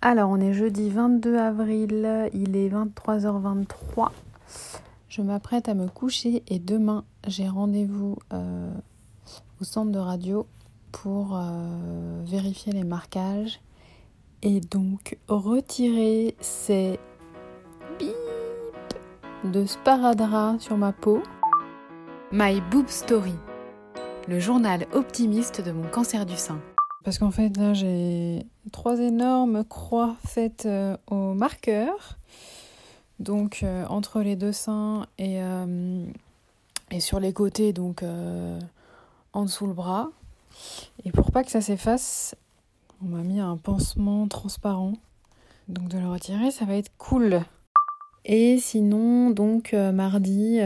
Alors, on est jeudi 22 avril, il est 23h23. Je m'apprête à me coucher et demain, j'ai rendez-vous euh, au centre de radio pour euh, vérifier les marquages et donc retirer ces bip de sparadrap sur ma peau. My Boob Story, le journal optimiste de mon cancer du sein. Parce qu'en fait, là, j'ai trois énormes croix faites euh, au marqueur. Donc, euh, entre les deux seins et, euh, et sur les côtés, donc en dessous le bras. Et pour pas que ça s'efface, on m'a mis un pansement transparent. Donc, de le retirer, ça va être cool. Et sinon, donc, mardi,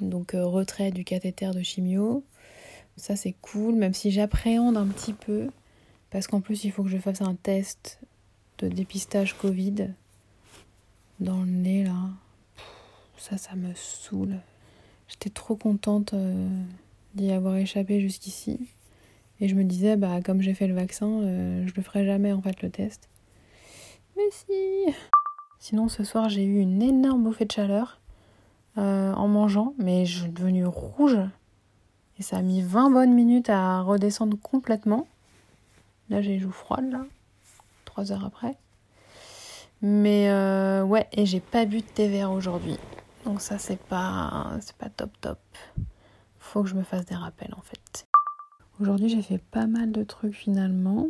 donc retrait du cathéter de chimio. Ça, c'est cool, même si j'appréhende un petit peu, parce qu'en plus, il faut que je fasse un test de dépistage Covid dans le nez, là. Ça, ça me saoule. J'étais trop contente euh, d'y avoir échappé jusqu'ici. Et je me disais, bah, comme j'ai fait le vaccin, euh, je le ferai jamais, en fait, le test. Mais si Sinon, ce soir, j'ai eu une énorme bouffée de chaleur euh, en mangeant, mais je suis devenue rouge. Et ça a mis 20 bonnes minutes à redescendre complètement. Là, j'ai les joues froides, là. Trois heures après. Mais euh, ouais, et j'ai pas bu de thé vert aujourd'hui. Donc ça, c'est pas, c'est pas top top. Faut que je me fasse des rappels, en fait. Aujourd'hui, j'ai fait pas mal de trucs, finalement.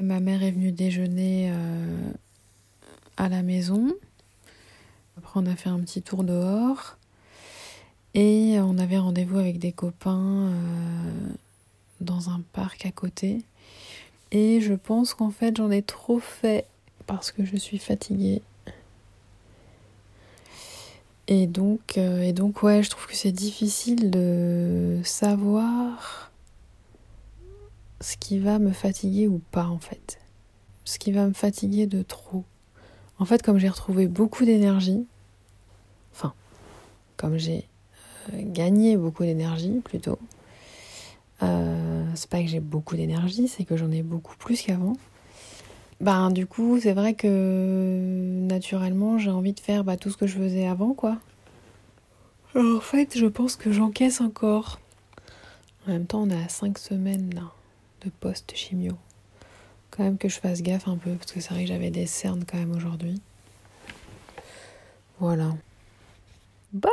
Ma mère est venue déjeuner euh, à la maison. Après, on a fait un petit tour dehors. Et on avait rendez-vous avec des copains euh, dans un parc à côté. Et je pense qu'en fait j'en ai trop fait parce que je suis fatiguée. Et donc, euh, et donc ouais, je trouve que c'est difficile de savoir ce qui va me fatiguer ou pas en fait. Ce qui va me fatiguer de trop. En fait, comme j'ai retrouvé beaucoup d'énergie, enfin, comme j'ai gagner beaucoup d'énergie plutôt. Euh, c'est pas que j'ai beaucoup d'énergie, c'est que j'en ai beaucoup plus qu'avant. Ben du coup, c'est vrai que naturellement, j'ai envie de faire bah, tout ce que je faisais avant, quoi. en fait, je pense que j'encaisse encore. En même temps, on à 5 semaines de post-chimio. Quand même que je fasse gaffe un peu, parce que c'est vrai que j'avais des cernes quand même aujourd'hui. Voilà. Bonne